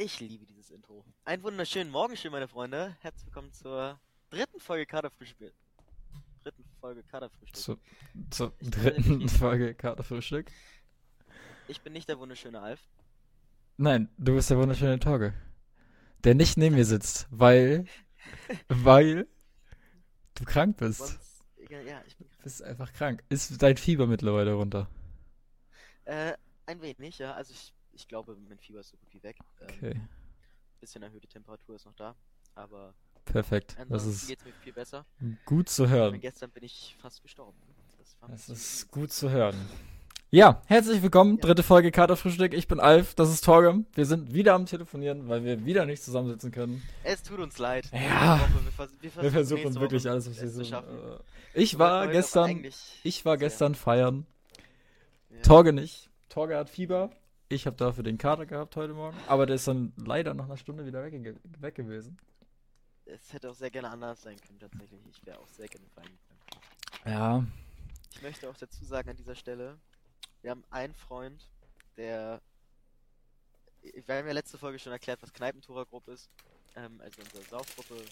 Ich liebe dieses Intro. Einen wunderschönen Morgen, schön, meine Freunde. Herzlich willkommen zur dritten Folge Kaderfrühstück. Dritten Folge Kaderfrühstück. Zur, zur Ich bin dritten der Folge Katerfrühstück. Ich bin nicht der wunderschöne Alf. Nein, du bist der wunderschöne Torge. Der nicht neben mir sitzt, weil, weil du krank bist. Sonst, ja, ja, ich bin Du bist einfach krank. Ist dein Fieber mittlerweile runter? äh, ein wenig, ja. Also ich, ich glaube, mein Fieber ist so gut wie weg. Ähm, Okay, Bisschen erhöhte Temperatur ist noch da. Aber perfekt. Das ist geht es mir viel besser. gut zu Und hören. gestern bin ich fast gestorben. Das, Das ist gut zu hören. Ja, herzlich willkommen. Ja. Dritte Folge Katerfrühstück. Ich bin Alf, das ist Torge. Wir sind wieder am Telefonieren, weil wir wieder nicht zusammensitzen können. Es tut uns leid. Ja. Wir, vers wir versuchen Wir versuchen wirklich Woche alles, was wir so. schaffen. äh, Ich war gestern, ich war gestern feiern. Ja. Torge nicht. Torge hat Fieber. Ich habe dafür den Kater gehabt heute Morgen. Aber der ist dann leider nach einer Stunde wieder weg, weg gewesen. Es hätte auch sehr gerne anders sein können, tatsächlich. Ich wäre auch sehr gerne gegangen. Ja. Ich möchte auch dazu sagen an dieser Stelle, wir haben einen Freund, der. Wir haben ja letzte Folge schon erklärt, was Kneipentourergruppe ist. Ähm, also unsere Saufgruppe,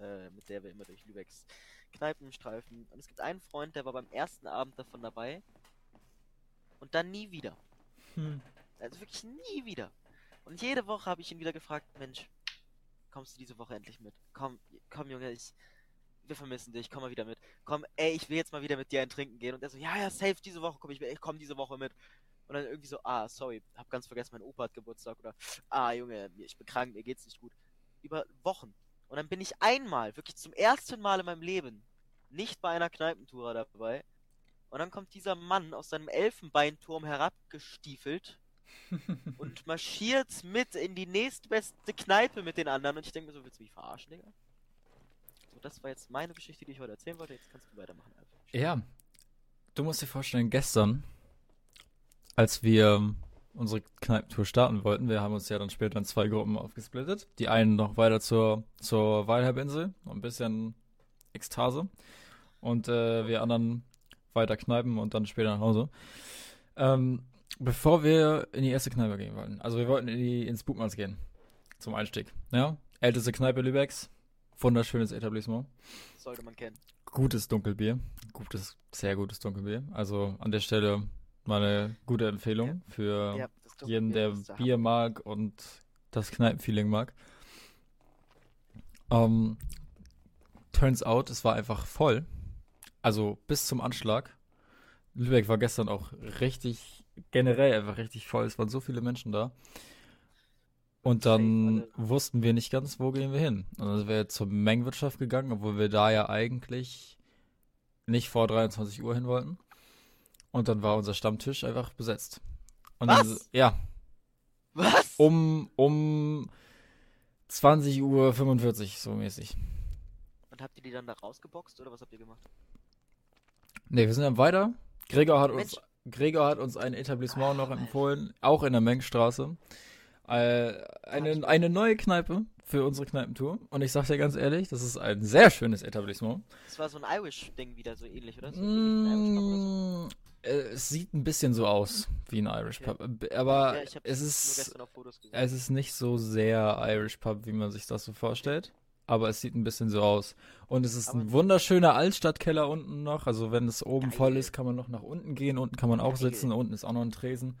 äh, mit der wir immer durch Lübecks Kneipen streifen. Und es gibt einen Freund, der war beim ersten Abend davon dabei. Und dann nie wieder. Hm. Also wirklich nie wieder. Und jede Woche habe ich ihn wieder gefragt, Mensch, kommst du diese Woche endlich mit? Komm, komm Junge, ich, wir vermissen dich, komm mal wieder mit. Komm, ey, ich will jetzt mal wieder mit dir ein Trinken gehen. Und er so, ja, ja, safe, diese Woche komm ich mit, ich komm diese Woche mit. Und dann irgendwie so, ah, sorry, hab ganz vergessen, mein Opa hat Geburtstag. Oder, ah, Junge, ich bin krank, mir geht's nicht gut. Über Wochen. Und dann bin ich einmal, wirklich zum ersten Mal in meinem Leben, nicht bei einer Kneipentour dabei. Und dann kommt dieser Mann aus seinem Elfenbeinturm herabgestiefelt und marschiert mit in die nächstbeste Kneipe mit den anderen. Und ich denke mir so, willst du mich verarschen, Digga? So, das war jetzt meine Geschichte, die ich heute erzählen wollte. Jetzt kannst du weitermachen. Ja. Du musst dir vorstellen, gestern, als wir unsere Kneipentour starten wollten, wir haben uns ja dann später in zwei Gruppen aufgesplittet. Die einen noch weiter zur, zur Weilhalbinsel, noch ein bisschen Ekstase. Und äh, wir anderen weiter Kneipen und dann später nach Hause. Ähm, bevor wir in die erste Kneipe gehen wollten, also wir wollten in die, ins Bugmanns gehen, zum Einstieg. Ja, älteste Kneipe Lübecks, wunderschönes Etablissement. Sollte man kennen. Gutes Dunkelbier. Gutes, sehr gutes Dunkelbier. Also an der Stelle mal eine gute Empfehlung für Ja, das Dunkelbier jeden, der Bier mag und das Kneipenfeeling mag. Ähm, turns out, es war einfach voll. Also bis zum Anschlag. Lübeck war gestern auch richtig, generell einfach richtig voll. Es waren so viele Menschen da. Und dann wussten wir nicht ganz, wo gehen wir hin. Und dann sind wir zur Mengenwirtschaft gegangen, obwohl wir da ja eigentlich nicht vor 23 Uhr hin wollten. Und dann war unser Stammtisch einfach besetzt. Und dann, Was? ja, Was? um, um 20 Uhr 45, so mäßig. Und habt ihr die dann da rausgeboxt oder was habt ihr gemacht? Ne, wir sind dann weiter. Gregor hat Mensch. uns, Gregor hat uns ein Etablissement noch empfohlen, auch in der Mengstraße. Äh, eine, eine neue Kneipe für unsere Kneipentour. Und ich sag dir ganz ehrlich, das ist ein sehr schönes Etablissement. Das war so ein Irish-Ding wieder, so ähnlich, oder? So Pub oder so. Mm, äh, es sieht ein bisschen so aus wie ein Irish Okay. Pub. äh, Aber ja, es ist, es ist nicht so sehr Irish Pub, wie man sich das so vorstellt. Aber es sieht ein bisschen so aus. Und es ist Aber- ein wunderschöner Altstadtkeller unten noch. Also wenn es oben Geil. voll ist, kann man noch nach unten gehen. Unten kann man auch Geil. sitzen. Unten ist auch noch ein Tresen.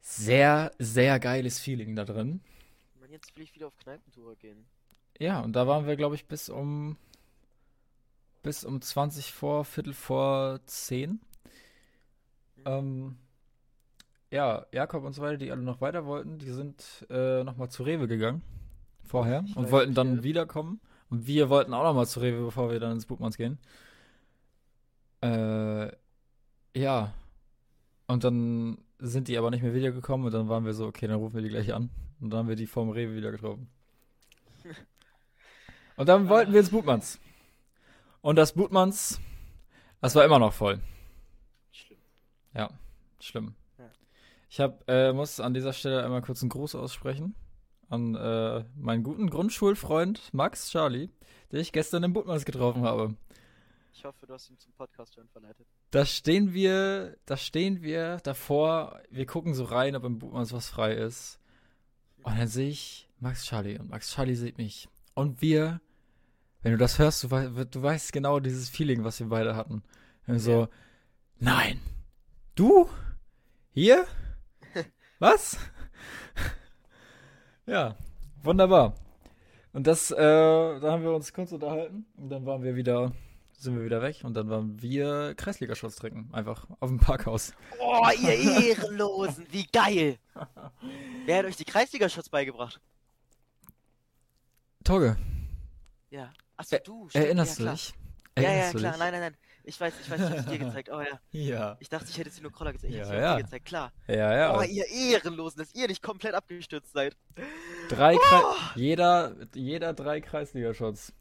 Sehr, sehr geiles Feeling da drin. Man, jetzt will ich wieder auf Kneipentour gehen. Ja, und da waren wir, glaube ich, bis um bis um 20 vor, Viertel vor 10. Mhm. Ähm, ja, Jakob und so weiter, die alle noch weiter wollten, die sind äh, nochmal zu Rewe gegangen. Vorher. Ich und wollten dann wiederkommen. Und wir wollten auch nochmal zu Rewe, bevor wir dann ins Buchmanns gehen. Äh, ja. Und dann sind die aber nicht mehr wiedergekommen und dann waren wir so, okay, dann rufen wir die gleich an. Und dann haben wir die vorm Rewe wieder getroffen. Und dann wollten wir ins Butmanns. Und das Butmanns, das war immer noch voll. Schlimm. Ja, schlimm. Ja. Ich hab, äh, muss an dieser Stelle einmal kurz einen Gruß aussprechen an äh, meinen guten Grundschulfreund Max Charlie, den ich gestern im Butmanns getroffen habe. Ich hoffe, du hast ihn zum Podcast hören verleitet. Da stehen wir, da stehen wir davor, wir gucken so rein, ob im Buchmanns was frei ist. Und dann sehe ich Max Charlie und Max Charlie sieht mich. Und wir, wenn du das hörst, du, wei du weißt genau dieses Feeling, was wir beide hatten. Und so, nein, du? Hier? Was? Ja, wunderbar. Und das, äh, da haben wir uns kurz unterhalten und dann waren wir wieder, sind wir wieder weg und dann waren wir Kreisliga-Shots trinken. Einfach auf dem Parkhaus. Oh, ihr Ehrenlosen, wie geil! Wer hat euch die Kreisliga-Shots beigebracht? Torge, Ja. Achso, du, stimmt, erinnerst ja, du dich? Ja, ja, Erinnerst du klar. dich? Nein, nein, nein. Ich weiß, ich weiß, ich hab's dir gezeigt. Oh ja. Ja. Ich dachte, ich hätte sie nur Kroller gezeigt. Ich Ja, hab's dir ja. dir gezeigt, klar. Ja, ja. Oh, ihr Ehrenlosen, dass ihr nicht komplett abgestürzt seid. Drei Oh! jeder, jeder drei Kreisliga-Shots.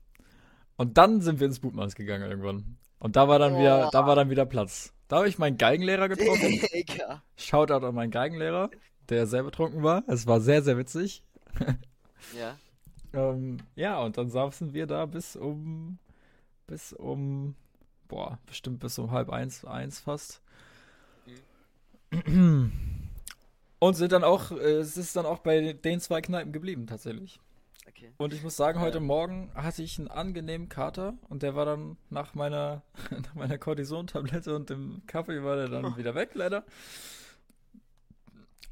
Und dann sind wir ins Bootmans gegangen irgendwann. Und da war dann wieder, Oh. da war dann wieder Platz. Da habe ich meinen Geigenlehrer getroffen. Digga. Shoutout an meinen Geigenlehrer, der sehr betrunken war. Es war sehr, sehr witzig. Ja. Ähm, ja, und dann saßen wir da bis um, bis um, boah, bestimmt bis um halb eins, eins fast. Und sind dann auch, äh, es ist dann auch bei den zwei Kneipen geblieben, tatsächlich. Okay. Und ich muss sagen, heute Ja. Morgen hatte ich einen angenehmen Kater und der war dann nach meiner, nach meiner Cortison-Tablette und dem Kaffee war der dann wieder weg, leider.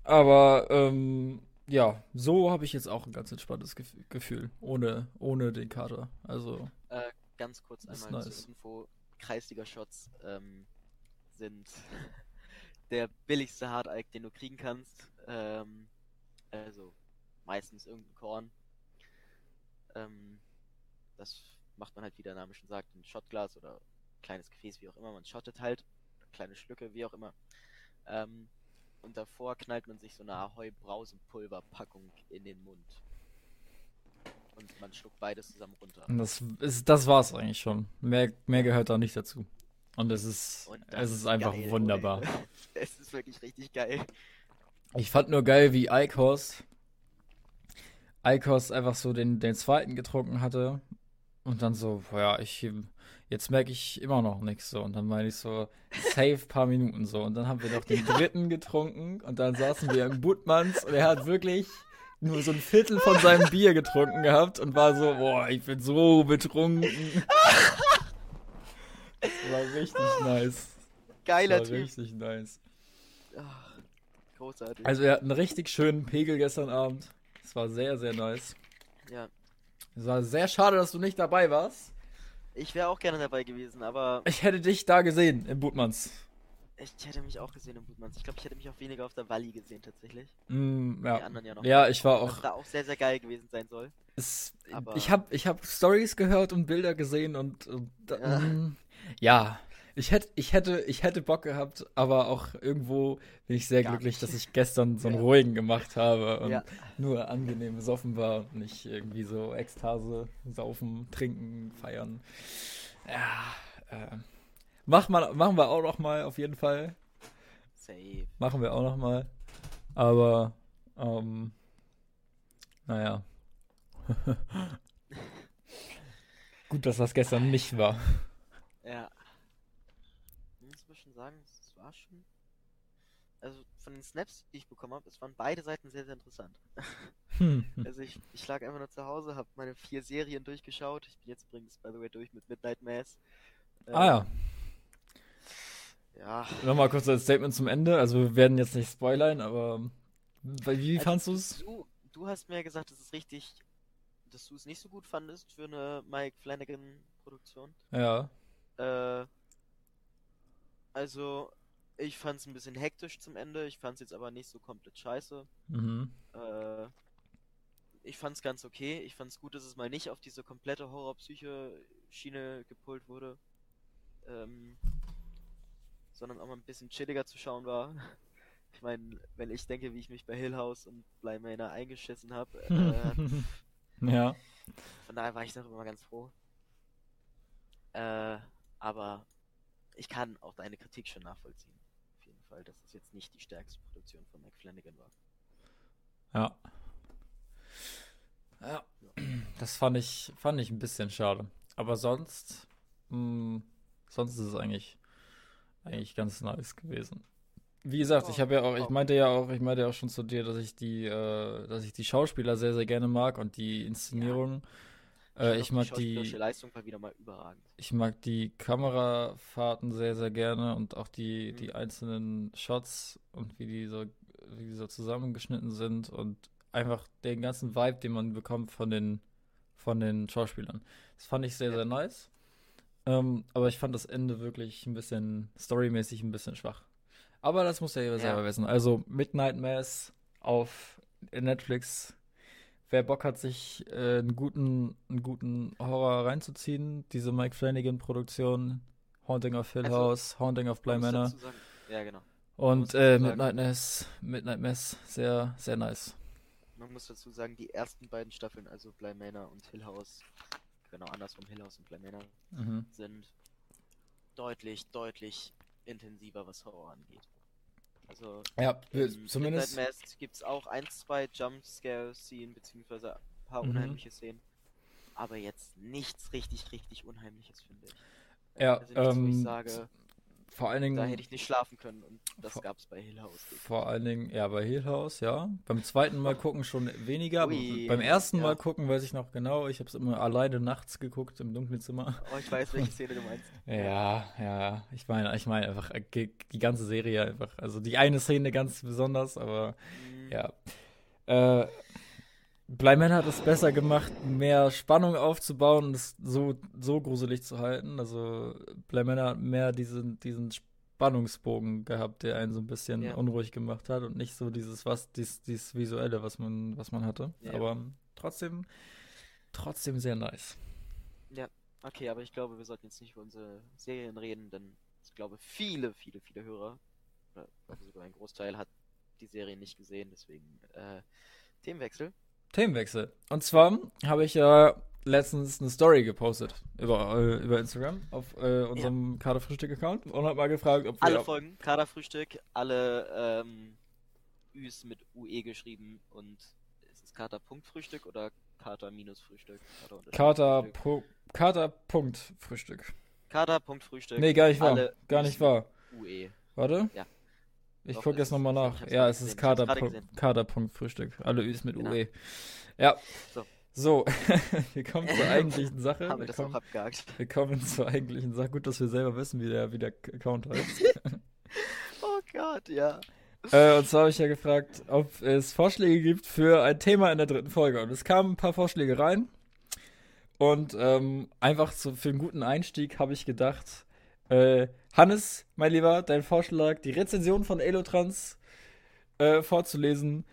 Aber ähm, ja, so habe ich jetzt auch ein ganz entspanntes Gef Gefühl, ohne, ohne den Kater. Also, Äh, ganz kurz einmal nice. zur Info. Kreisliga-Shots ähm, sind der billigste Hard-Alk, den du kriegen kannst. Ähm, also meistens irgendein Korn. Ähm, das macht man halt, wie der Name schon sagt, ein Shotglas oder kleines Gefäß, wie auch immer. Man shottet halt, kleine Schlücke, wie auch immer. Ähm, und davor knallt man sich so eine Ahoi-Brausenpulverpackung in den Mund. Und man schluckt beides zusammen runter. und das ist, das war's eigentlich schon. Mehr, mehr gehört da nicht dazu. Und es ist, Und es ist einfach geil, wunderbar. Leute. Es ist wirklich richtig geil. Ich fand nur geil, wie Eikos Eikos einfach so den, den zweiten getrunken hatte und dann so, ja, ich jetzt merke ich immer noch nichts so und dann meine ich so safe paar Minuten so und dann haben wir noch den dritten getrunken und dann saßen wir im Buttmanns und er hat wirklich nur so ein Viertel von seinem Bier getrunken gehabt und war so, boah, ich bin so betrunken. Das war richtig nice. Das Geiler war Typ. richtig nice. Ach, großartig. Also wir hatten einen richtig schönen Pegel gestern Abend. Es war sehr, sehr nice. ja. Es war sehr schade, dass du nicht dabei warst. Ich wäre auch gerne dabei gewesen, aber Ich hätte dich da gesehen im Bootmanns. Ich hätte mich auch gesehen im Blutmanns. Ich glaube, ich hätte mich auch weniger auf der Walli gesehen tatsächlich. Mm, Die ja. anderen ja noch. ja, ich war Was auch. da auch sehr, sehr geil gewesen sein soll. Es, ich habe ich hab Stories gehört und Bilder gesehen und, und Ja. mm, ja. Ich hätte, ich hätte, ich hätte Bock gehabt, aber auch irgendwo bin ich sehr Gar glücklich, nicht. dass ich gestern so einen Ja. ruhigen gemacht habe und Ja. nur angenehm besoffen war, nicht irgendwie so Ekstase, saufen, trinken, feiern. Ja, äh, mach mal, machen wir auch noch mal auf jeden Fall. Safe. Machen wir auch noch mal. Aber, ähm, naja. Gut, dass das gestern nicht war. Ja. Ich muss schon sagen, es war schon. Also von den Snaps, die ich bekommen habe, es waren beide Seiten sehr, sehr interessant. Hm. Also ich, ich lag einfach nur zu Hause, habe meine vier Serien durchgeschaut. Ich bin jetzt übrigens, by the way, durch mit Midnight Mass. Ah ja, Ähm, Ja, nochmal kurz ein Statement zum Ende. Also wir werden jetzt nicht spoilern, aber wie Also, fandst du es? du, hast mir gesagt, es ist richtig, dass du es nicht so gut fandest für eine Mike Flanagan Produktion. Ja. Äh, also, ich fand es ein bisschen hektisch zum Ende. Ich fand es jetzt aber nicht so komplett scheiße. Mhm. Äh, ich fand es ganz okay. Ich fand es gut, dass es mal nicht auf diese komplette Horror-Psyche-Schiene gepult wurde. Ähm, sondern auch mal ein bisschen chilliger zu schauen war. Ich meine, wenn ich denke, wie ich mich bei Hill House und Bly Manor eingeschissen habe, äh, ja. von daher war ich darüber mal ganz froh. Äh, aber ich kann auch deine Kritik schon nachvollziehen. Auf jeden Fall, dass es jetzt nicht die stärkste Produktion von Mike Flanagan war. Ja. Ja. Das fand ich, fand ich ein bisschen schade. Aber sonst, mh, sonst ist es eigentlich, eigentlich ganz nice gewesen. wie gesagt, ich habe ja auch, ich meinte ja auch, ich meinte ja auch schon zu dir, dass ich die, äh, dass ich die Schauspieler sehr, sehr gerne mag und die Inszenierung. Äh, fand ich auch mag Die die, Leistung war wieder mal überragend. ich mag die Kamerafahrten sehr, sehr gerne und auch die, Mhm. die einzelnen Shots und wie die so, wie die so zusammengeschnitten sind und einfach den ganzen Vibe, den man bekommt von den, von den Schauspielern. Das fand ich sehr, Ja. sehr nice. Ähm, aber ich fand das Ende wirklich ein bisschen storymäßig ein bisschen schwach. Aber das muss ja jeder Ja. selber wissen. Also Midnight Mass auf Netflix. Wer Bock hat, sich äh, einen guten, einen guten Horror reinzuziehen, diese Mike Flanagan-Produktion, Haunting of Hill Also, House, Haunting of Bly Manor Ja, genau. und äh, Midnight Mass, Midnight Mass, sehr, sehr nice. Man muss dazu sagen, die ersten beiden Staffeln, also Bly Manor und Hill House, genau andersrum, Hill House und Manor, Mhm. sind deutlich, deutlich intensiver, was Horror angeht. Also Ja, in zumindest. Midnight Mass gibt es auch ein, zwei Jumpscare-Szenen, beziehungsweise ein paar Mhm. unheimliche Szenen. Aber jetzt nichts richtig, richtig Unheimliches, finde ich. Ja, also nichts, wo ich ähm, sage, Vor allen Dingen. da hätte ich nicht schlafen können und das gab es bei Hill House. Vor allen Dingen, ja, bei Hill House, ja. Beim zweiten Mal gucken schon weniger. Ui, beim ersten ja. Mal gucken weiß ich noch genau. Ich habe es immer alleine nachts geguckt im dunklen Zimmer. Oh, ich weiß, welche Szene du meinst. Ja, ja. Ich meine, ich meine einfach äh, die ganze Serie einfach. Also die eine Szene ganz besonders, aber Mhm. ja. Äh, Blyman hat es besser gemacht, mehr Spannung aufzubauen und es so, so gruselig zu halten. Also Blyman hat mehr diesen, diesen Spannungsbogen gehabt, der einen so ein bisschen Ja. unruhig gemacht hat und nicht so dieses, was, dies, dieses Visuelle, was man, was man hatte. Ja. Aber trotzdem, trotzdem sehr nice. Okay, aber ich glaube, wir sollten jetzt nicht über unsere Serien reden, denn ich glaube, viele, viele, viele Hörer, oder sogar ein Großteil, hat die Serie nicht gesehen, deswegen äh, Themenwechsel. Themenwechsel. Und zwar habe ich ja letztens eine Story gepostet über, äh, über Instagram auf äh, unserem Kaderfrühstück-Account und habe mal gefragt, ob wir Alle Folgen, Kaderfrühstück, alle ähm, Üs mit UE geschrieben und ist es Kater-Punkt-Frühstück oder Kater-Minus-Frühstück? Kater-Unterstrich Kater, Frühstück? Pu- Kater Punkt Frühstück. Kater-Punkt-Frühstück. Nee, gar nicht wahr. alle Gar nicht wahr. UE. Warte. Ja. Ich gucke jetzt nochmal nach. Ja, es ist Kader, gerade Punkt- gesehen. Kader Punkt Frühstück. Alle Üs mit Genau. UE. Ja. So. So, wir kommen zur eigentlichen Sache. Haben wir Wir das auch kommen, abgehakt. wir kommen zur eigentlichen Sache. Gut, dass wir selber wissen, wie der, wie der Account heißt. Oh Gott, ja. Äh, und zwar habe ich ja gefragt, ob es Vorschläge gibt für ein Thema in der dritten Folge. Und es kamen ein paar Vorschläge rein. Und ähm, einfach so für einen guten Einstieg habe ich gedacht, äh, Hannes, mein Lieber, dein Vorschlag, die Rezension von Elotrans äh, vorzulesen,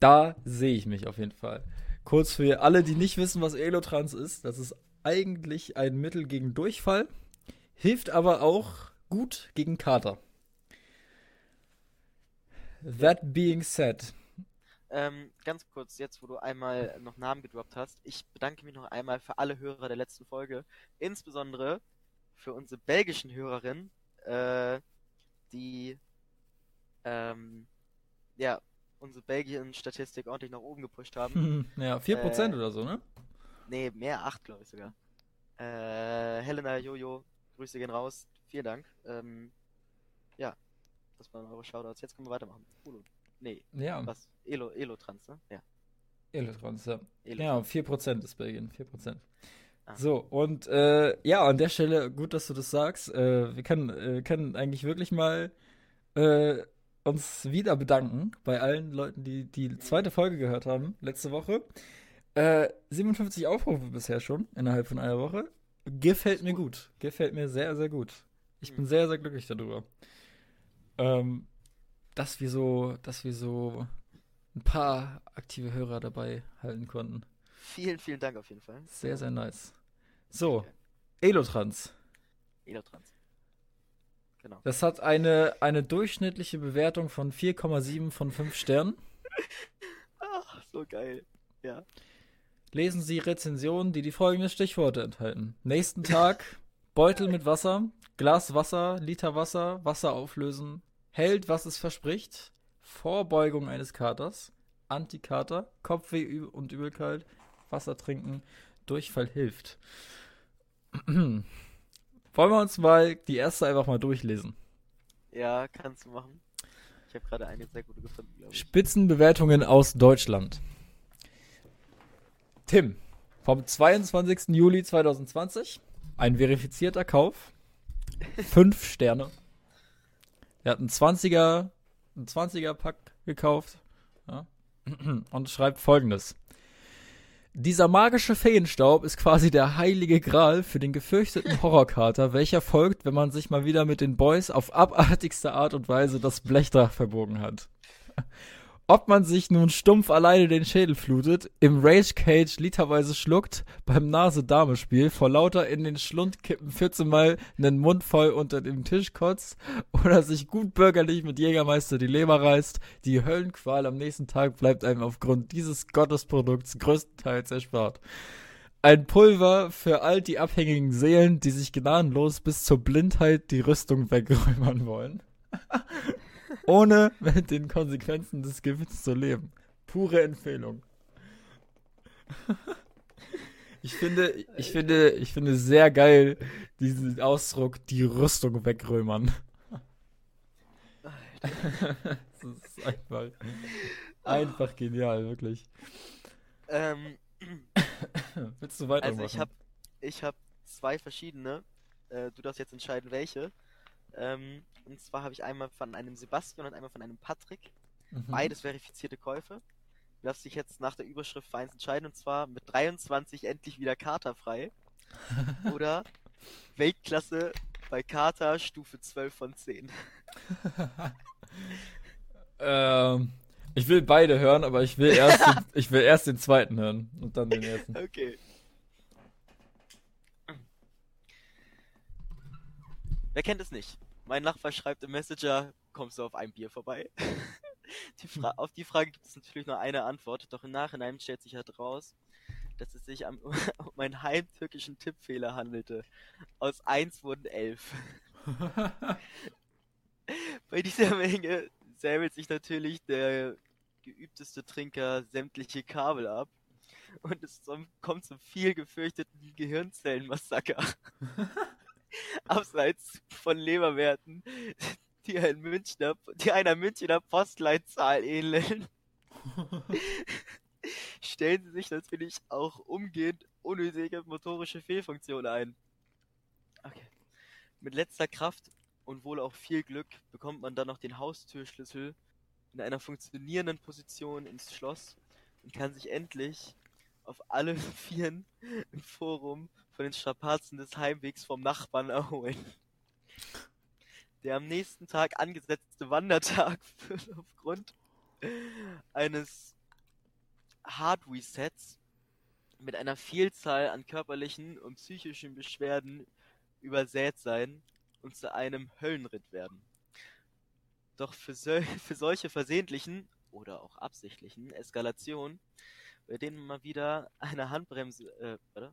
da sehe ich mich auf jeden Fall. Kurz für alle, die nicht wissen, was Elotrans ist, das ist eigentlich ein Mittel gegen Durchfall, hilft aber auch gut gegen Kater. That being said, Ähm, ganz kurz, jetzt wo du einmal noch Namen gedroppt hast, ich bedanke mich noch einmal für alle Hörer der letzten Folge, insbesondere für unsere belgischen Hörerinnen, äh, die ähm, ja unsere Belgien-Statistik ordentlich nach oben gepusht haben. ja, 4% Äh, oder so, ne? Nee, mehr, acht glaube ich sogar. Äh, Helena, Jojo, Grüße gehen raus, vielen Dank. Ähm, ja, das waren eure Shoutouts. Jetzt können wir weitermachen. Ulu. Nee, Ja, was? Elo, Elo-Trans, ne? Ja, Elotrans, ja. Elo. Ja, 4% ist Belgien, 4%. Ah. So, und äh, ja, an der Stelle, gut, dass du das sagst. Äh, wir können, äh, können eigentlich wirklich mal äh, uns wieder bedanken bei allen Leuten, die die zweite Folge gehört haben, letzte Woche. Äh, 57 Aufrufe bisher schon, innerhalb von einer Woche. Gefällt mir gut. Gefällt mir sehr, sehr gut. Ich bin Mhm. sehr, sehr glücklich darüber. Ähm, dass wir so, dass wir so ein paar aktive Hörer dabei halten konnten. Vielen, vielen Dank auf jeden Fall. Sehr, sehr nice. So, Elotrans. Elotrans. Genau. Das hat eine, eine durchschnittliche Bewertung von 4,7 von 5 Sternen. Ach, so geil. Ja. Lesen Sie Rezensionen, die die folgenden Stichworte enthalten. Nächsten Tag, Beutel mit Wasser, Glas Wasser, Liter Wasser, Wasser auflösen, hält, was es verspricht, Vorbeugung eines Katers, Antikater, Kopfweh und Übelkeit, Wasser trinken, Durchfall hilft. Wollen wir uns mal die erste einfach mal durchlesen? Ja, kannst du machen. Ich habe gerade eine sehr gute gefunden, glaube ich. Spitzenbewertungen aus Deutschland. Tim, vom 22. Juli 2020. Ein verifizierter Kauf. Fünf Sterne. Er hat einen 20er, einen 20er Pack gekauft. Ja. Und schreibt folgendes. Dieser magische Feenstaub ist quasi der heilige Gral für den gefürchteten Horrorkater, welcher folgt, wenn man sich mal wieder mit den Boys auf abartigste Art und Weise das Blechdach verbogen hat. Ob man sich nun stumpf alleine den Schädel flutet, im Rage Cage literweise schluckt, beim Nase-Dame-Spiel vor lauter in den Schlund kippen 14 Mal einen Mund voll unter dem Tisch kotzt oder sich gut bürgerlich mit Jägermeister die Leber reißt, die Höllenqual am nächsten Tag bleibt einem aufgrund dieses Gottesprodukts größtenteils erspart. Ein Pulver für all die abhängigen Seelen, die sich gnadenlos bis zur Blindheit die Rüstung wegräumern wollen ohne mit den Konsequenzen des Gewinns zu leben. Pure Empfehlung. Ich finde, ich finde, ich finde sehr geil diesen Ausdruck, die Rüstung wegrömern. das ist einfach, einfach genial, wirklich. Ähm, Willst du weitermachen? also ich habe ich hab zwei verschiedene. Äh, du darfst jetzt entscheiden, welche. Ähm, und zwar habe ich einmal von einem Sebastian und einmal von einem Patrick. Mhm. Beides verifizierte Käufe. Du darfst dich jetzt nach der Überschrift für eins entscheiden und zwar mit 23 endlich wieder katerfrei. Oder Weltklasse bei Kater Stufe 12 von 10. ähm, ich will beide hören, aber ich will erst, den, ich will erst den zweiten hören und dann den ersten. Okay. Wer kennt es nicht? Mein Nachbar schreibt im Messenger, kommst du auf ein Bier vorbei? die auf die Frage gibt es natürlich nur eine Antwort, doch im Nachhinein stellt sich halt raus, dass es sich um, um einen heimtückischen Tippfehler handelte. Aus 1 wurden 11. Bei dieser Menge säbelt sich natürlich der geübteste Trinker sämtliche Kabel ab und es kommt zum viel gefürchteten Gehirnzellenmassaker. Abseits von Leberwerten, die, ein Münchner, die einer Münchner Postleitzahl ähneln, stellen sie sich natürlich auch umgehend unnötige motorische Fehlfunktionen ein. Okay. Mit letzter Kraft und wohl auch viel Glück bekommt man dann noch den Haustürschlüssel in einer funktionierenden Position ins Schloss und kann sich endlich auf alle Vieren im Forum von den Strapazen des Heimwegs vom Nachbarn erholen. Der am nächsten Tag angesetzte Wandertag wird aufgrund eines Hard Resets mit einer Vielzahl an körperlichen und psychischen Beschwerden übersät sein und zu einem Höllenritt werden. Doch für, sol für solche versehentlichen oder auch absichtlichen Eskalationen, bei denen mal wieder eine Handbremse, äh, oder?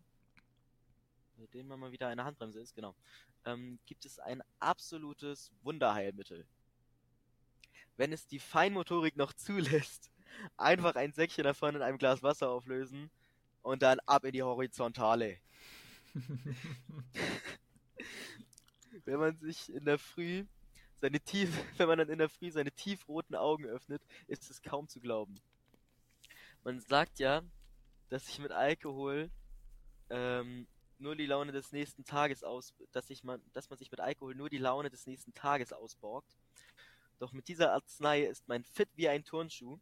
Bei man mal wieder eine Handbremse ist, genau, ähm, gibt es ein absolutes Wunderheilmittel. Wenn es die Feinmotorik noch zulässt, einfach ein Säckchen davon in einem Glas Wasser auflösen und dann ab in die Horizontale. wenn man sich in der Früh seine tief, wenn man dann in der Früh seine tiefroten Augen öffnet, ist es kaum zu glauben. Man sagt ja, dass sich mit Alkohol ähm, nur die Laune des nächsten Tages aus, dass sich man, dass man sich mit Alkohol nur die Laune des nächsten Tages ausborgt. Doch mit dieser Arznei ist man fit wie ein Turnschuh.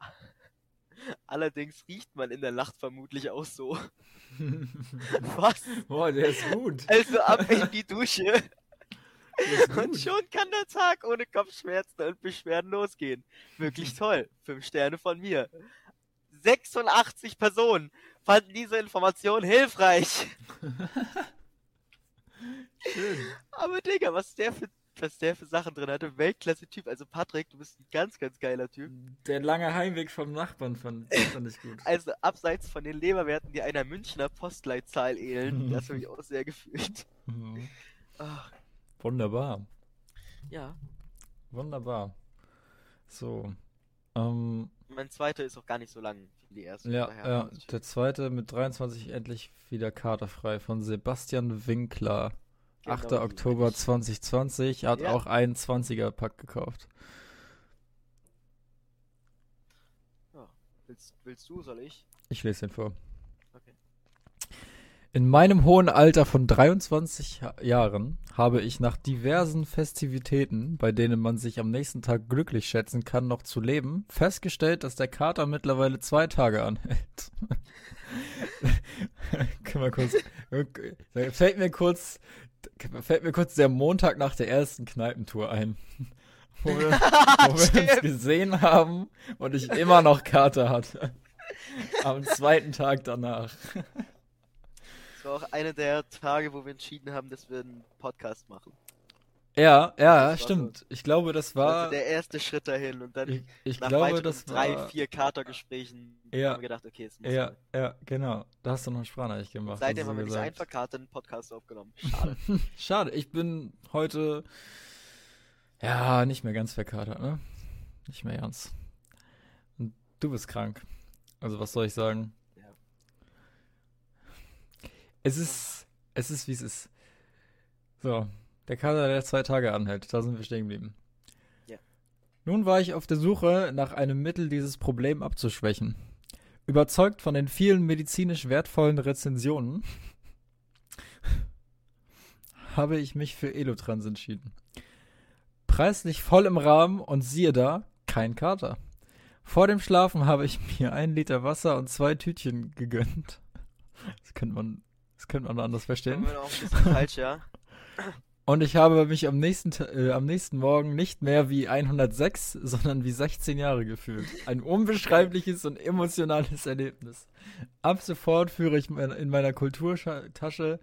Allerdings riecht man in der Nacht vermutlich auch so. Was? Boah, der ist gut. Also ab in die Dusche. Und schon kann der Tag ohne Kopfschmerzen und Beschwerden losgehen. Wirklich toll. Fünf Sterne von mir. 86 Personen fanden diese Information hilfreich. Schön. Aber Digga, was der für was der für Sachen drin hatte. Weltklasse-Typ. Also Patrick, du bist ein ganz, ganz geiler Typ. Der lange Heimweg vom Nachbarn fand, fand ich gut. Also abseits von den Leberwerten, die einer Münchner Postleitzahl ähneln, das habe ich auch sehr gefühlt. Mhm. Wunderbar. ja. Wunderbar. So. Ähm, Mein zweiter ist auch gar nicht so lang die erste. Ja, ja. der zweite mit 23 endlich wieder katerfrei von Sebastian Winkler. Genau 8. Oktober 2020 hat ja. auch einen 20er-Pack gekauft. Ja. Willst, willst du, soll ich? Ich lese den vor. In meinem hohen Alter von 23 Ha- Jahren habe ich nach diversen Festivitäten, bei denen man sich am nächsten Tag glücklich schätzen kann, noch zu leben, festgestellt, dass der Kater mittlerweile zwei Tage anhält. Können wir kurz, fällt mir kurz, fällt mir kurz der Montag nach der ersten Kneipentour ein. Wo wir, wo wir uns gesehen haben und ich immer noch Kater hatte. Am zweiten Tag danach. Das war auch einer der Tage, wo wir entschieden haben, dass wir einen Podcast machen. Ja, ja, Das stimmt. Ich glaube, das war. also der erste Schritt dahin und dann ich ich nach glaube, das drei, war. vier Katergesprächen Ja. haben wir gedacht, okay, es muss Ja, sein. ja, genau. Da hast du noch eine Sprachnachricht gemacht. Seitdem hast haben wir nicht gesagt. Kater einen Podcast aufgenommen. Schade. Schade, ich bin heute. Ja, nicht mehr ganz verkatert, ne? Nicht mehr ganz. Und du bist krank. Also, was soll ich sagen? Es ist. Es ist, wie es ist. So, der Kater, der zwei Tage anhält, da sind wir stehen geblieben. Ja. Nun war ich auf der Suche nach einem Mittel, dieses Problem abzuschwächen. Überzeugt von den vielen medizinisch wertvollen Rezensionen habe ich mich für Elotrans entschieden. Preislich voll im Rahmen und siehe da, kein Kater. Vor dem Schlafen habe ich mir ein Liter Wasser und zwei Tütchen gegönnt. Das könnte man, das könnte man anders verstehen. Wir auch ein bisschen falsch, ja. Und ich habe mich am nächsten, äh, am nächsten Morgen nicht mehr wie 106, sondern wie 16 Jahre gefühlt. Ein unbeschreibliches und emotionales Erlebnis. Ab sofort führe ich in meiner Kulturtasche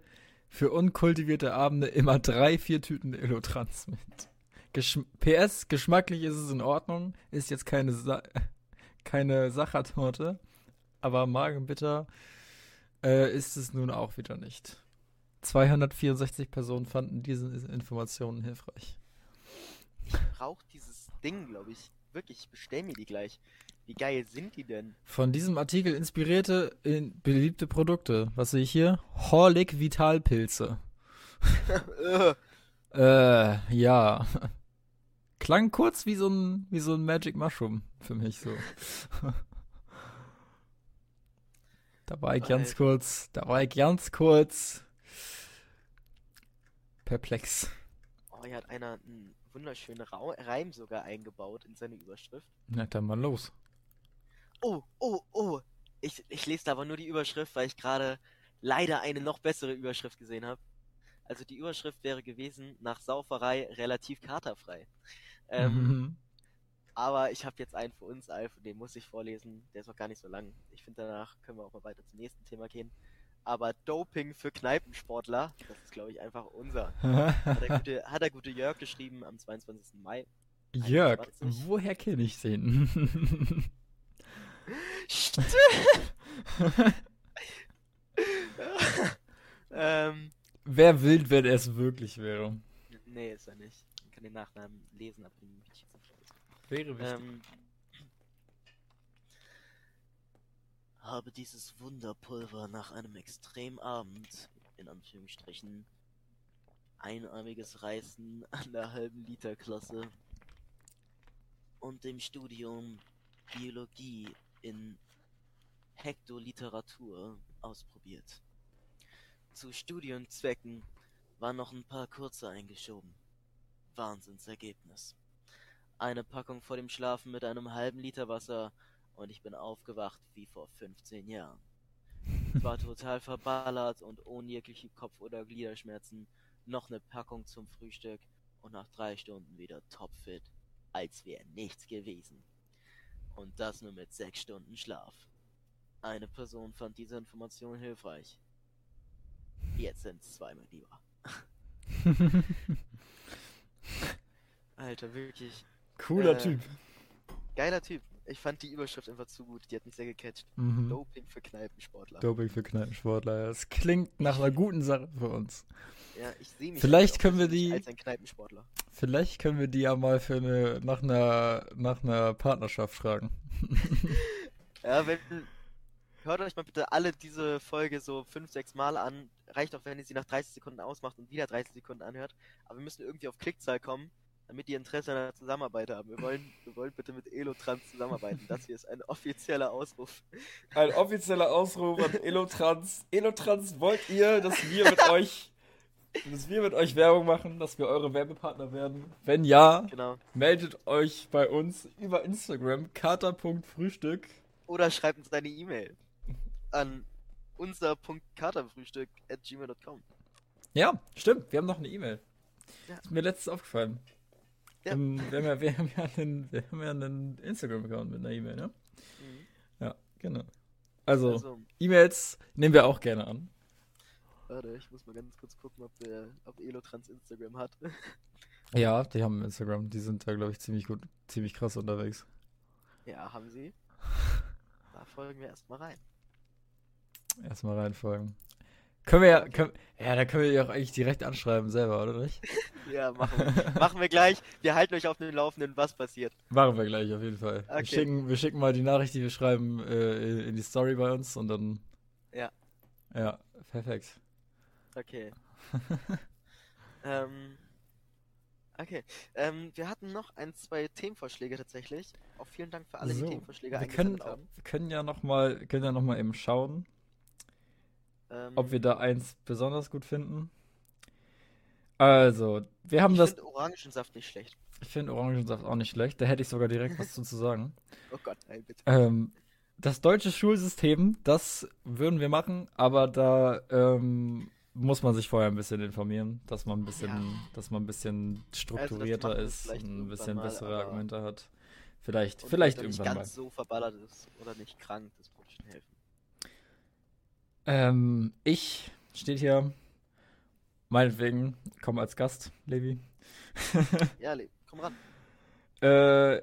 für unkultivierte Abende immer drei, vier Tüten Elotrans mit. Geschm PS, geschmacklich ist es in Ordnung, ist jetzt keine, Sa keine Sachertorte, aber magenbitter äh, ist es nun auch wieder nicht. 264 Personen fanden diese Informationen hilfreich. Braucht dieses Ding, glaube ich. Wirklich, ich bestell mir die gleich. Wie geil sind die denn? Von diesem Artikel inspirierte in beliebte Produkte. Was sehe ich hier? Horlick Vitalpilze. Äh, Äh, ja. Klang kurz wie so ein, wie so ein Magic Mushroom für mich so. da war ich ganz kurz, da war ich ganz kurz perplex. oh, hier hat einer einen wunderschönen Rau Reim sogar eingebaut in seine Überschrift. Na dann mal los. Oh, oh, oh. Ich, ich lese da aber nur die Überschrift, weil ich gerade leider eine noch bessere Überschrift gesehen habe. Also die Überschrift wäre gewesen, nach Sauferei relativ katerfrei. Ähm, Mhm. Aber ich habe jetzt einen für uns, Alf, den muss ich vorlesen. Der ist auch gar nicht so lang. Ich finde, danach können wir auch mal weiter zum nächsten Thema gehen. Aber Doping für Kneipensportler, das ist, glaube ich, einfach unser. Hat der gute, hat der gute Jörg geschrieben am 22. Mai. Jörg, 21. woher kenne ich den? Stimmt. ähm, Wer will, wenn er es wirklich wäre? nee, ist er nicht. Man kann den Nachnamen lesen, aber den Notizen Wäre Ähm, habe dieses Wunderpulver nach einem Extremabend, in Anführungsstrichen, einarmiges Reißen an der halben Liter Klasse und dem Studium Biologie in Hektoliteratur ausprobiert. Zu Studienzwecken waren noch ein paar kurze eingeschoben. Wahnsinnsergebnis. Eine Packung vor dem Schlafen mit einem halben Liter Wasser und ich bin aufgewacht wie vor 15 Jahren. Ich war total verballert und ohne jegliche Kopf- oder Gliederschmerzen. Noch eine Packung zum Frühstück und nach drei Stunden wieder topfit, als wäre nichts gewesen. Und das nur mit sechs Stunden Schlaf. Eine Person fand diese Information hilfreich. Jetzt sind's zwei, mein Lieber. Alter, wirklich. Cooler Äh, Typ. Geiler Typ. Ich fand die Überschrift einfach zu gut. Die hat mich sehr gecatcht. Mhm. Doping für Kneipensportler. Doping für Kneipensportler. Das klingt nach einer guten Sache für uns. Ja, ich sehe mich Vielleicht können wir die- als ein Kneipensportler. Vielleicht können wir die ja mal für eine, nach einer, nach einer Partnerschaft fragen. Ja, wenn hört euch mal bitte alle diese Folge so fünf, sechs Mal an. Reicht auch, wenn ihr sie nach 30 Sekunden ausmacht und wieder 30 Sekunden anhört. Aber wir müssen irgendwie auf Klickzahl kommen, damit die Interesse an der Zusammenarbeit haben. Wir wollen, wir wollen bitte mit Elotrans zusammenarbeiten. Das hier ist ein offizieller Ausruf. Ein offizieller Ausruf an Elotrans. Elotrans, wollt ihr, dass wir mit euch dass wir mit euch Werbung machen, dass wir eure Werbepartner werden? Wenn ja, Genau. meldet euch bei uns über Instagram kater.frühstück. Oder schreibt uns eine E-Mail an unser.katerfrühstück.gmail.com. Ja, stimmt, wir haben noch eine E-Mail. Ja. Ist mir letztens aufgefallen. Ja. Ähm, wir, haben ja, wir, haben ja einen, wir haben ja einen Instagram-Account mit einer E-Mail, ne? Mhm. Ja, genau. Also, Also, E-Mails nehmen wir auch gerne an. warte, ich muss mal ganz kurz gucken, ob, der, ob Elotrans Instagram hat. Ja, die haben Instagram. Die sind da, glaube ich, ziemlich gut, ziemlich krass unterwegs. ja, haben sie. Da folgen wir erstmal rein. Erstmal reinfolgen. Können wir ja, können, ja, da können wir ja auch eigentlich direkt anschreiben selber, oder nicht? Ja, machen wir. machen wir gleich. Wir halten euch auf dem Laufenden, was passiert. Machen wir gleich auf jeden Fall. Wir, Okay. schicken, wir schicken mal die Nachricht, die wir schreiben, äh, in die Story bei uns und dann. Ja. Ja, perfekt. Okay. ähm, okay. Ähm, wir hatten noch ein, zwei Themenvorschläge tatsächlich. Auch vielen Dank für alle, So, die Themenvorschläge Wir können, haben. wir können ja nochmal können ja noch mal eben schauen, Ähm, ob wir da eins besonders gut finden. Also, wir haben ich das. finde Orangensaft nicht schlecht. Ich finde Orangensaft auch nicht schlecht. Da hätte ich sogar direkt was zu sagen. Oh Gott, nein, bitte. Ähm, das deutsche Schulsystem, das würden wir machen, aber da ähm, muss man sich vorher ein bisschen informieren, dass man ein bisschen, Ja. dass man ein bisschen strukturierter machen wir ist ein bisschen mal, bessere aber- Argumente hat. Vielleicht, vielleicht irgendwann nicht mal. ganz so verballert ist oder nicht krank, das. Ähm, ich steht hier, meinetwegen, komm als Gast, Levi. Ja, Le komm ran. Äh,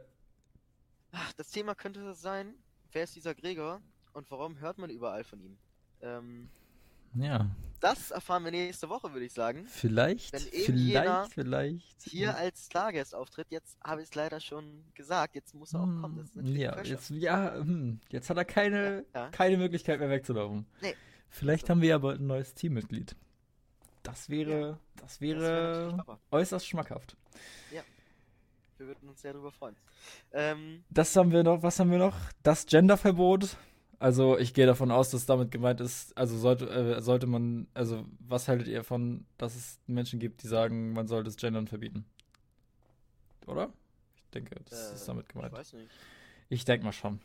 Ach, das Thema könnte sein, wer ist dieser Gregor und warum hört man überall von ihm? Ähm, ja, das erfahren wir nächste Woche, würde ich sagen. vielleicht, Wenn vielleicht, vielleicht. Hier als Stargast auftritt, jetzt habe ich es leider schon gesagt, jetzt muss er auch kommen. Das ist Hm, ja, jetzt, ja, hm, jetzt hat er keine, Ja, ja. keine Möglichkeit mehr wegzulaufen. Nee. Vielleicht So. haben wir ja bald ein neues Teammitglied. Das wäre, das Das wäre wäre natürlich Papa. äußerst schmackhaft. Wir würden uns sehr darüber freuen. Ähm, Das haben wir noch, was haben wir noch? Das Genderverbot. Also ich gehe davon aus, dass damit gemeint ist, also sollte, äh, sollte man, also was haltet ihr davon, dass es Menschen gibt, die sagen, man sollte das Gendern verbieten? Oder? Ich denke, das äh, ist damit Ich gemeint. weiß nicht. Ich denke mal schon.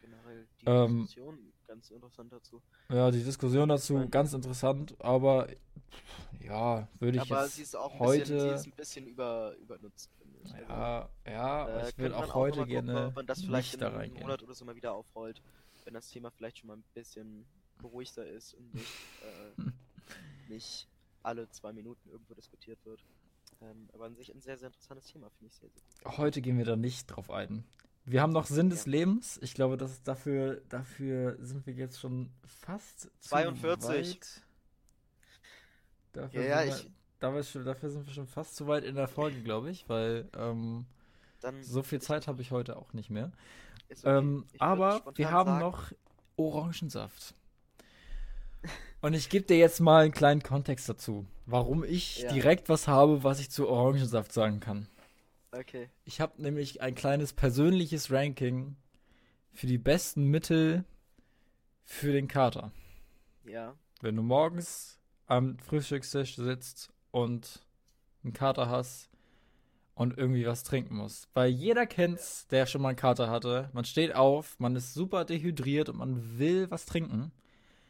Generell die Ähm, Diskussion ganz interessant dazu. Ja, die Diskussion dazu mein- ganz interessant, aber ja, würde ich Aber jetzt sie ist auch ein heute, bisschen, sie ist ein bisschen über, übernutzt, ich. Also, ja, ja, aber äh, ich will auch heute noch mal gucken, gerne ob man das vielleicht nicht in da einem. Monat oder so mal wieder aufrollt, wenn das Thema vielleicht schon mal ein bisschen beruhigter ist und nicht, äh, nicht alle zwei Minuten irgendwo diskutiert wird. Ähm, aber an sich ein sehr, sehr interessantes Thema, finde ich sehr, sehr gut. Heute gehen wir da nicht drauf ein. Wir haben noch Sinn des. Lebens. Ich glaube, dass dafür, dafür sind wir jetzt schon fast zu 42. weit. Dafür, Ja, ja, sind wir, ich- dafür, sind wir schon fast zu weit in der Folge, glaube ich, weil ähm, so viel Zeit habe ich heute auch nicht mehr. okay. Ähm, Ich aber wir haben sagen, noch Orangensaft. Und ich gebe dir jetzt mal einen kleinen Kontext dazu, warum ich Ja. direkt was habe, was ich zu Orangensaft sagen kann. Okay. Ich habe nämlich ein kleines persönliches Ranking für die besten Mittel für den Kater. Ja. Wenn du morgens am Frühstückstisch sitzt und einen Kater hast und irgendwie was trinken musst. Weil jeder kennt's, der schon mal einen Kater hatte. Man steht auf, man ist super dehydriert und man will was trinken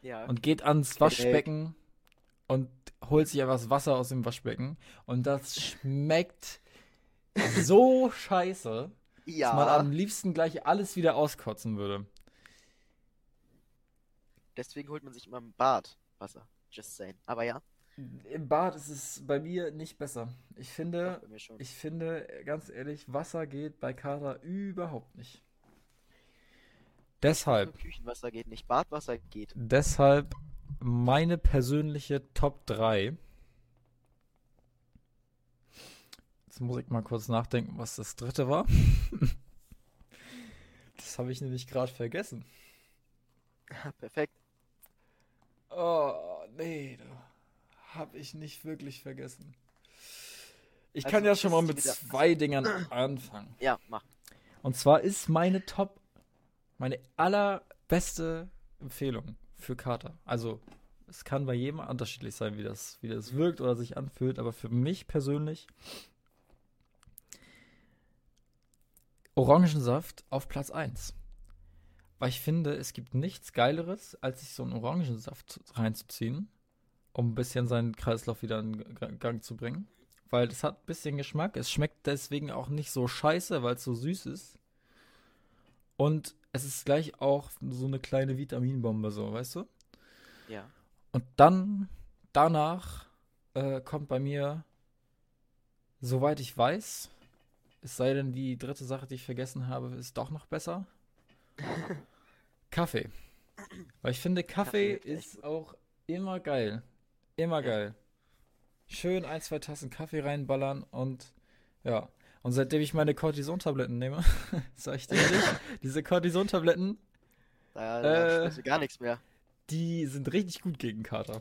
Ja. und geht ans Waschbecken und holt sich etwas Wasser aus dem Waschbecken und das schmeckt so scheiße, dass man ja. am liebsten gleich alles wieder auskotzen würde. Deswegen holt man sich immer im Bad Wasser. Just saying. Aber ja, Im Bad ist es bei mir nicht besser. Ich finde, doch, ich finde, ganz ehrlich, Wasser geht bei Kater überhaupt nicht. Deshalb, Küchenwasser geht nicht, Badwasser geht. deshalb meine persönliche Top 3. Jetzt muss ich mal kurz nachdenken, was das dritte war. das habe ich nämlich gerade vergessen. Perfekt. Oh, nee, habe ich nicht wirklich vergessen. Ich Also, kann ja schon mal mit zwei Dingern anfangen. Ja, mach. Und zwar ist meine Top, meine allerbeste Empfehlung für Kater. Also, es kann bei jedem unterschiedlich sein, wie das, wie das wirkt oder sich anfühlt, aber für mich persönlich Orangensaft auf Platz 1. Weil ich finde, es gibt nichts Geileres, als sich so einen Orangensaft reinzuziehen, um ein bisschen seinen Kreislauf wieder in Gang zu bringen. Weil das hat ein bisschen Geschmack. Es schmeckt deswegen auch nicht so scheiße, weil es so süß ist. Und es ist gleich auch so eine kleine Vitaminbombe, so, weißt du? Ja. Und dann, danach, äh, kommt bei mir, soweit ich weiß, es sei denn, die dritte Sache, die ich vergessen habe, ist doch noch besser. Kaffee. Weil ich finde, Kaffee, Kaffee ist auch immer geil. Immer Ja. geil. Schön ein, zwei Tassen Kaffee reinballern und ja. Und seitdem ich meine Cortison-Tabletten nehme, sag ich dir ehrlich, diese Cortison-Tabletten, Da, Äh. da du gar nichts mehr. die sind richtig gut gegen Kater.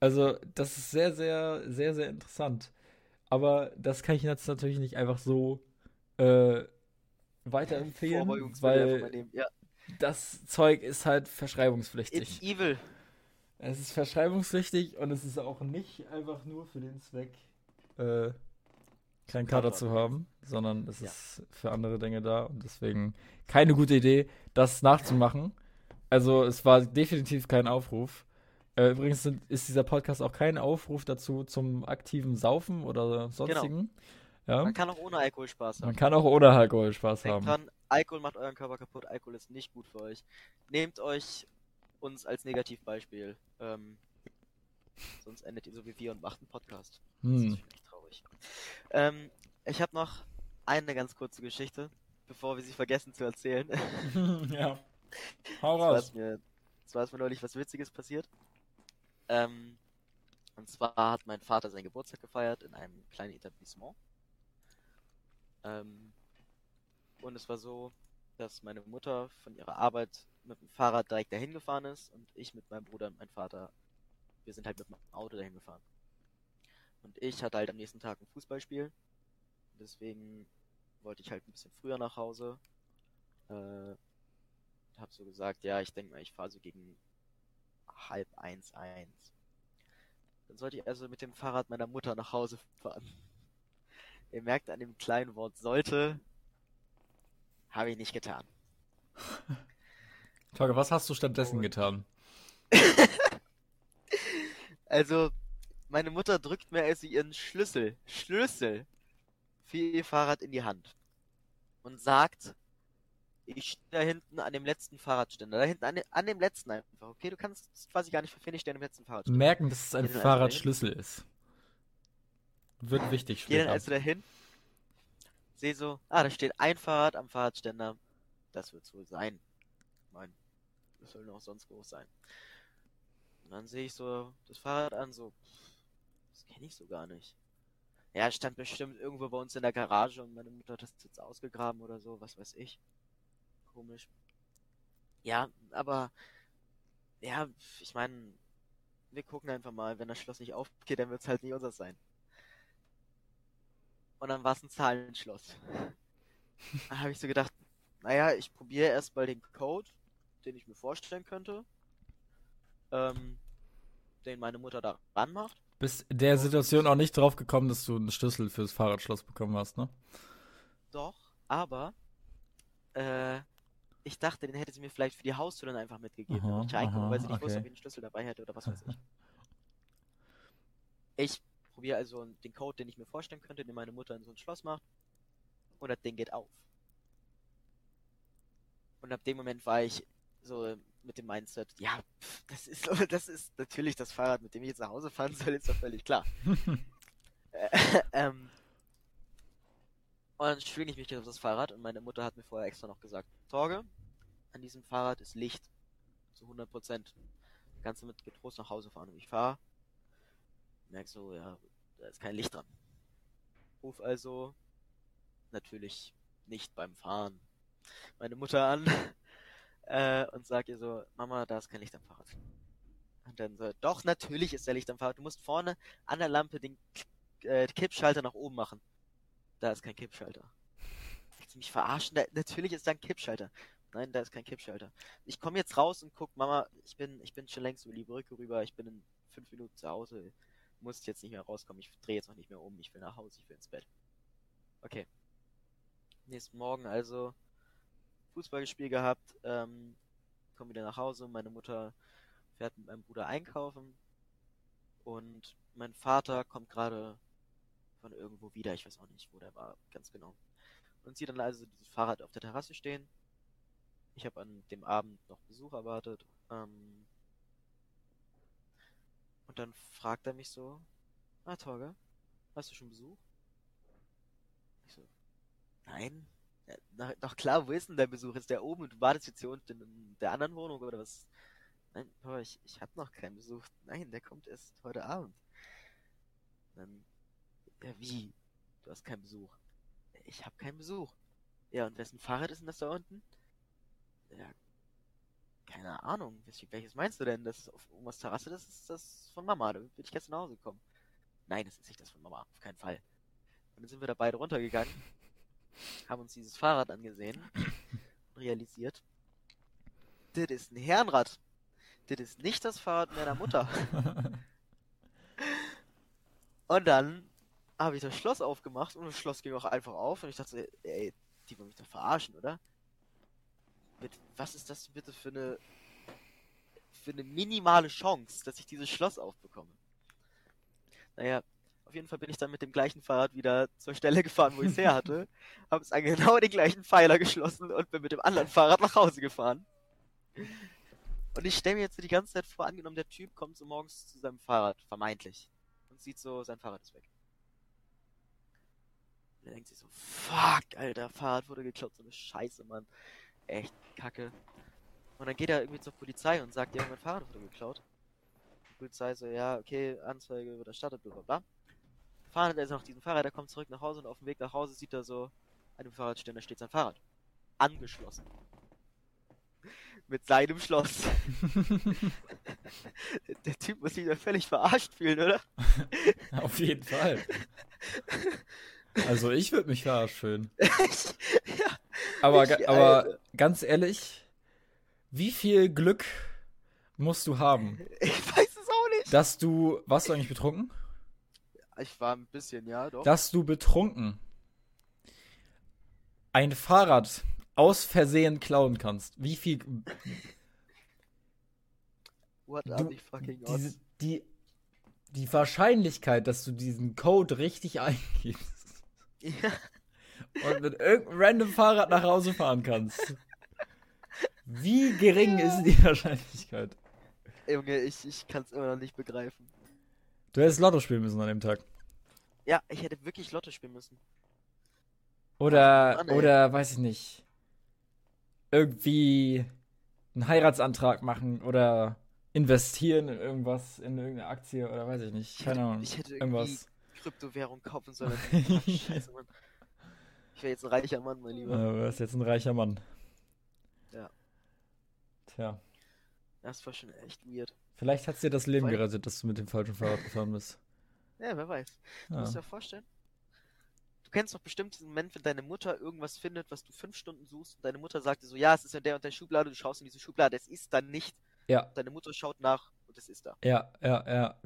Also, das ist sehr, sehr, sehr, sehr interessant. Aber das kann ich jetzt natürlich nicht einfach so äh, weiterempfehlen, weil. Ja. das Zeug ist halt It's verschreibungspflichtig. evil. Es ist verschreibungspflichtig und es ist auch nicht einfach nur für den Zweck, äh, keinen Kater. zu haben, sondern es Ja. ist für andere Dinge da und deswegen keine gute Idee, das nachzumachen. Also es war definitiv kein Aufruf. Äh, übrigens sind, ist dieser Podcast auch kein Aufruf dazu zum aktiven Saufen oder sonstigen. Ja, Man kann auch ohne Alkohol Spaß haben. man kann auch ohne Alkohol Spaß Denkt haben. dran, Alkohol macht euren Körper kaputt. Alkohol ist nicht gut für euch. Nehmt euch uns als Negativbeispiel. Ähm, sonst endet ihr so wie wir und macht einen Podcast. Das Hm. ist echt traurig. Ähm, ich habe noch eine ganz kurze Geschichte, bevor wir sie vergessen zu erzählen. ja. Hau raus. zwar ist mir neulich was Witziges passiert. Ähm, und zwar hat mein Vater seinen Geburtstag gefeiert in einem kleinen Etablissement. Ähm, und es war so, dass meine Mutter von ihrer Arbeit mit dem Fahrrad direkt dahin gefahren ist und ich mit meinem Bruder und meinem Vater, wir sind halt mit dem Auto dahin gefahren. Und ich hatte halt am nächsten Tag ein Fußballspiel. Deswegen wollte ich halt ein bisschen früher nach Hause. Äh, hab so gesagt, ja, ich denke mal, ich fahre so gegen halb eins eins. Dann sollte ich also mit dem Fahrrad meiner Mutter nach Hause fahren. Ihr merkt an dem kleinen Wort sollte, habe ich nicht getan. Tage, was hast du stattdessen Und- getan? Also, meine Mutter drückt mir also ihren Schlüssel, Schlüssel für ihr Fahrrad in die Hand und sagt, ich stehe da hinten an dem letzten Fahrradständer, da hinten an, an dem letzten einfach, okay? Du kannst quasi gar nicht verfehlen, ich stehe an dem letzten Fahrradständer. Merken, dass es ein Geh dann also Fahrradschlüssel ist. Wird wichtig Gehe dann später. also dahin, sehe so, ah, da steht ein Fahrrad am Fahrradständer, das wird's wohl sein. Mein, das soll noch sonst groß sein. Und dann sehe ich so das Fahrrad an, so, das kenne ich so gar nicht. Ja, es stand bestimmt irgendwo bei uns in der Garage und meine Mutter hat das jetzt ausgegraben oder so, was weiß ich. Komisch. Ja, aber, ja, ich meine, wir gucken einfach mal, wenn das Schloss nicht aufgeht, dann wird's halt nicht unser sein. Und dann war es ein Zahlenschloss. Da habe ich so gedacht, naja, ich probiere erstmal den Code, den ich mir vorstellen könnte, ähm, den meine Mutter da ranmacht. Bis der Situation auch nicht drauf gekommen, dass du einen Schlüssel fürs Fahrradschloss bekommen hast, ne? Doch, aber äh, ich dachte, den hätte sie mir vielleicht für die Haustür dann einfach mitgegeben, Aha, damit ich reinkomme, weil sie nicht wusste, ob okay. ich einen Schlüssel dabei hätte oder was weiß ich. Ich probiere also den Code, den ich mir vorstellen könnte, den meine Mutter in so ein Schloss macht. Und das Ding geht auf. Und ab dem Moment war ich so mit dem Mindset, ja, pff, das ist das ist natürlich das Fahrrad, mit dem ich jetzt nach Hause fahren soll, ist doch völlig klar. Äh, ähm, und dann schwinge ich mich auf das Fahrrad und meine Mutter hat mir vorher extra noch gesagt, Torge, an diesem Fahrrad ist Licht. Zu 100 Prozent. Kannst du mit getrost nach Hause fahren. Und ich fahre, merk so, ja, da ist kein Licht dran. Ruf also natürlich nicht beim Fahren meine Mutter an äh, und sag ihr so, Mama, da ist kein Licht am Fahrrad. Und dann so, doch, natürlich ist der Licht am Fahrrad. Du musst vorne an der Lampe den äh, Kippschalter nach oben machen. Da ist kein Kippschalter. Willst du mich verarschen? Da, natürlich ist da ein Kippschalter. Nein, da ist kein Kippschalter. Ich komme jetzt raus und guck, Mama, ich bin, ich bin schon längst über die Brücke rüber, ich bin in fünf Minuten zu Hause, muss jetzt nicht mehr rauskommen, ich drehe jetzt noch nicht mehr um, ich will nach Hause, ich will ins Bett. Okay. Nächsten Morgen also Fußballspiel gehabt, ähm, komme wieder nach Hause, meine Mutter fährt mit meinem Bruder einkaufen und mein Vater kommt gerade von irgendwo wieder, ich weiß auch nicht, wo der war, ganz genau. Und sieht dann also dieses Fahrrad auf der Terrasse stehen ich habe an dem Abend noch Besuch erwartet. Ähm, und dann fragt er mich so, ah Torge, hast du schon Besuch? Ich so, nein. Ja, doch klar, wo ist denn dein Besuch? Ist der oben und du wartest jetzt hier unten in der anderen Wohnung oder was? Nein, Papa, ich, ich habe noch keinen Besuch. Nein, der kommt erst heute Abend. Dann, ja wie? Du hast keinen Besuch. Ich habe keinen Besuch. Ja, und wessen Fahrrad ist denn das da unten? Ja, keine Ahnung. Welches meinst du denn? Das auf Omas Terrasse, das ist das von Mama. Da bin ich gestern nach Hause gekommen. Nein, das ist nicht das von Mama. Auf keinen Fall. Und dann sind wir da beide runtergegangen, haben uns dieses Fahrrad angesehen und realisiert, das ist ein Herrenrad. Das ist nicht das Fahrrad meiner Mutter. und dann habe ich das Schloss aufgemacht und das Schloss ging auch einfach auf und ich dachte, ey, die wollen mich doch verarschen, oder? Mit, was ist das bitte für eine für eine minimale Chance, dass ich dieses Schloss aufbekomme? Naja, auf jeden Fall bin ich dann mit dem gleichen Fahrrad wieder zur Stelle gefahren, wo ich es her hatte, habe es an genau den gleichen Pfeiler geschlossen und bin mit dem anderen Fahrrad nach Hause gefahren. Und ich stelle mir jetzt die ganze Zeit vor, angenommen, der Typ kommt so morgens zu seinem Fahrrad, vermeintlich, und sieht so, sein Fahrrad ist weg. Und er denkt sich so, fuck, Alter, Fahrrad wurde geklaut, so eine Scheiße, Mann echt kacke. Und dann geht er irgendwie zur Polizei und sagt, ja, mein Fahrrad wurde geklaut. Die Polizei so, ja, okay, Anzeige wird erstattet, bla bla bla. Fahren er ist nach diesem Fahrrad, er kommt zurück nach Hause und auf dem Weg nach Hause sieht er so, an dem Fahrradständer steht sein Fahrrad. Angeschlossen. Mit seinem Schloss. Der Typ muss sich da völlig verarscht fühlen, oder? Auf jeden Fall. Also ich würde mich verarscht fühlen. ja, aber, ich, aber ganz ehrlich, wie viel Glück musst du haben? Ich weiß es auch nicht. Dass du, warst du eigentlich betrunken? Ich war ein bisschen, ja, doch. Dass du betrunken ein Fahrrad aus Versehen klauen kannst. Wie viel. What are the fucking odds? die, die Wahrscheinlichkeit, dass du diesen Code richtig eingibst. Ja und mit irgendeinem random Fahrrad nach Hause fahren kannst. Wie gering ja. ist die Wahrscheinlichkeit? Junge, ich, ich kann es immer noch nicht begreifen. Du hättest Lotto spielen müssen an dem Tag. Ja, ich hätte wirklich Lotto spielen müssen. Oder, Mann, oder, weiß ich nicht. Irgendwie einen Heiratsantrag machen oder investieren in irgendwas, in irgendeine Aktie oder weiß ich nicht. Keine Ahnung. Ich hätte irgendwas. Kryptowährung kaufen sollen. Scheiße, Mann. Ich wäre jetzt ein reicher Mann, mein Lieber. Ja, du wärst jetzt ein reicher Mann. Ja. Tja. Das war schon echt weird. Vielleicht hat es dir das Leben Weil... gerettet, dass du mit dem falschen Fahrrad gefahren bist. Ja, wer weiß. Du ja. musst dir vorstellen. Du kennst doch bestimmt diesen Moment, wenn deine Mutter irgendwas findet, was du fünf Stunden suchst und deine Mutter sagt dir so, ja, es ist in der und der Schublade, du schaust in diese Schublade, es ist dann nicht. Ja. Deine Mutter schaut nach und es ist da. Ja, ja, ja.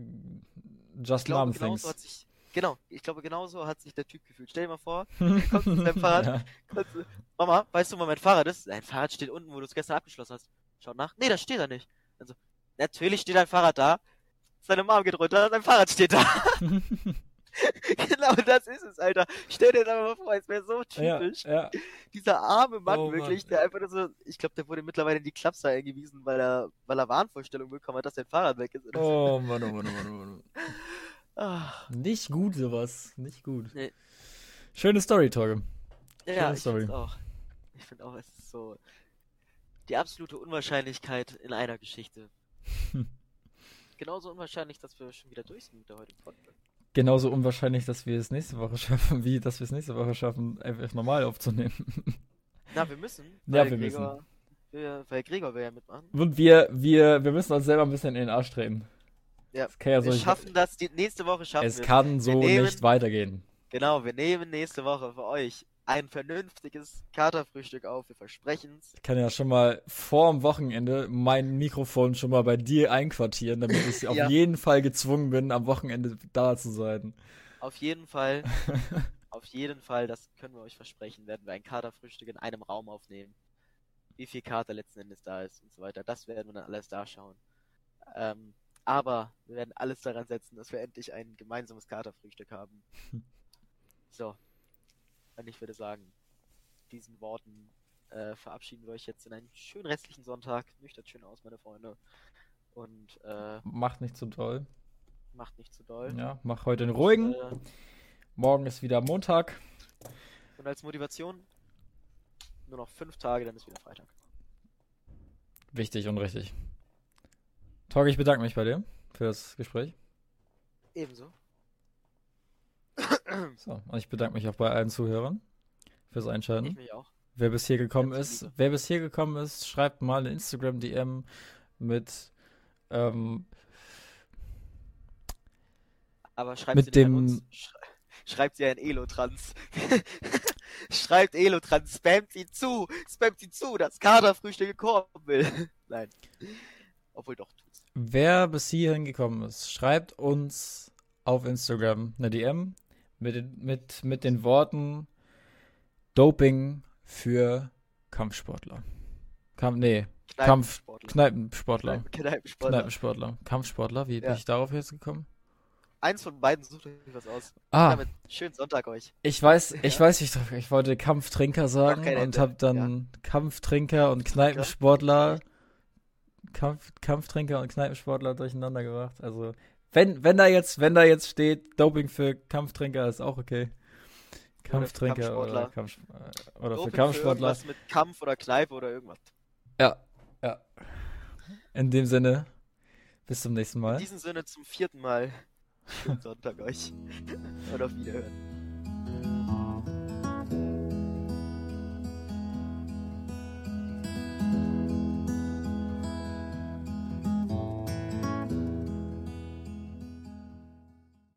Just ich glaube, mom things. Hat sich, Genau, ich glaube, genauso hat sich der Typ gefühlt. Stell dir mal vor, kommst mit deinem Fahrrad, ja. kommst, Mama, weißt du, wo mein Fahrrad ist? Dein Fahrrad steht unten, wo du es gestern abgeschlossen hast. Schau nach. Nee, das steht da nicht. Also, natürlich steht dein Fahrrad da. Seine Mom geht runter, dein Fahrrad steht da. genau das ist es, Alter. Stell dir das mal vor, es wäre so typisch. Ja, ja. Dieser arme Mann oh, wirklich, Mann, der einfach nur so, ich glaube, der wurde mittlerweile in die Klapse eingewiesen, weil er, weil er Wahnvorstellungen bekommen hat, dass sein Fahrrad weg ist. Oh Mann, oh Mann, oh Mann, oh Mann. Ach. Nicht gut sowas. Nicht gut. Nee. Schöne Story, Torge. Ja, Schöne ich Story. auch. Ich finde auch, es ist so die absolute Unwahrscheinlichkeit in einer Geschichte. Genauso unwahrscheinlich, dass wir schon wieder durch sind mit der heutigen Podcast. Genauso unwahrscheinlich, dass wir es nächste Woche schaffen, wie dass wir es nächste Woche schaffen, einfach normal aufzunehmen. Na, wir müssen. Ja, wir Gregor, müssen. Wir, weil Gregor will ja mitmachen. Und wir, wir, wir müssen uns selber ein bisschen in den Arsch treten. Ja, Es kann ja so wir nicht, schaffen das. Die nächste Woche schaffen es wir kann so nehmen- nicht weitergehen. Genau, wir nehmen nächste Woche für euch ein vernünftiges Katerfrühstück auf. Wir versprechen es. Ich kann ja schon mal vor dem Wochenende mein Mikrofon schon mal bei dir einquartieren, damit ich auf Ja. jeden Fall gezwungen bin, am Wochenende da zu sein. Auf jeden Fall, auf jeden Fall, das können wir euch versprechen, werden wir ein Katerfrühstück in einem Raum aufnehmen. Wie viel Kater letzten Endes da ist und so weiter. Das werden wir dann alles da schauen. Ähm, aber wir werden alles daran setzen, dass wir endlich ein gemeinsames Katerfrühstück haben. So. Und ich würde sagen, diesen Worten äh, verabschieden wir euch jetzt in einen schönen restlichen Sonntag. Nüchtert schön aus, meine Freunde. Und äh, Macht nicht zu doll. macht nicht zu doll. Ja, mach heute den ruhigen. Äh, Morgen ist wieder Montag. Und als Motivation nur noch fünf Tage, dann ist wieder Freitag. Wichtig und richtig. Torge, ich bedanke mich bei dir für das Gespräch. Ebenso. So, und ich bedanke mich auch bei allen Zuhörern fürs Ich Einschalten. mich auch. Wer bis hier gekommen ist, liebe. wer bis hier gekommen ist, schreibt mal eine Instagram-DM mit ähm, Aber schreibt Mit sie dem- uns. Schreibt sie ein Elotrans. schreibt Elotrans, spammt sie zu, spammt sie zu, dass Kaderfrühstück gekommen will. Nein. Obwohl doch tut's. Wer bis hierhin gekommen ist, schreibt uns auf Instagram eine DM mit, den- mit, mit den Worten Doping für Kampfsportler. Kampf, nee, Kampf- Kneipensportler. Kneipensportler. Kneipen- Kneipensportler. Kampfsportler, wie bin Ja. ich darauf jetzt gekommen? Eins von beiden sucht euch was aus. Ah, Damit schönen Sonntag euch. ich weiß, ich Ja. weiß, ich, ich wollte Kampftrinker sagen und habe dann Kampftrinker und Kneipensportler, Kampf, Kampftrinker und Kneipensportler durcheinander gebracht. Also, wenn, wenn da jetzt, wenn da jetzt steht, Doping für Kampftrinker, ist auch okay. Kampftrinker oder, Kampfsportler. Kampf, äh, oder Doping für Kampfsportler. irgendwas mit Kampf oder Kneipe oder irgendwas. Ja, ja. In dem Sinne, bis zum nächsten In Mal. diesem Sinne zum vierten Mal. Schönen Sonntag euch. Und auf Wiederhören.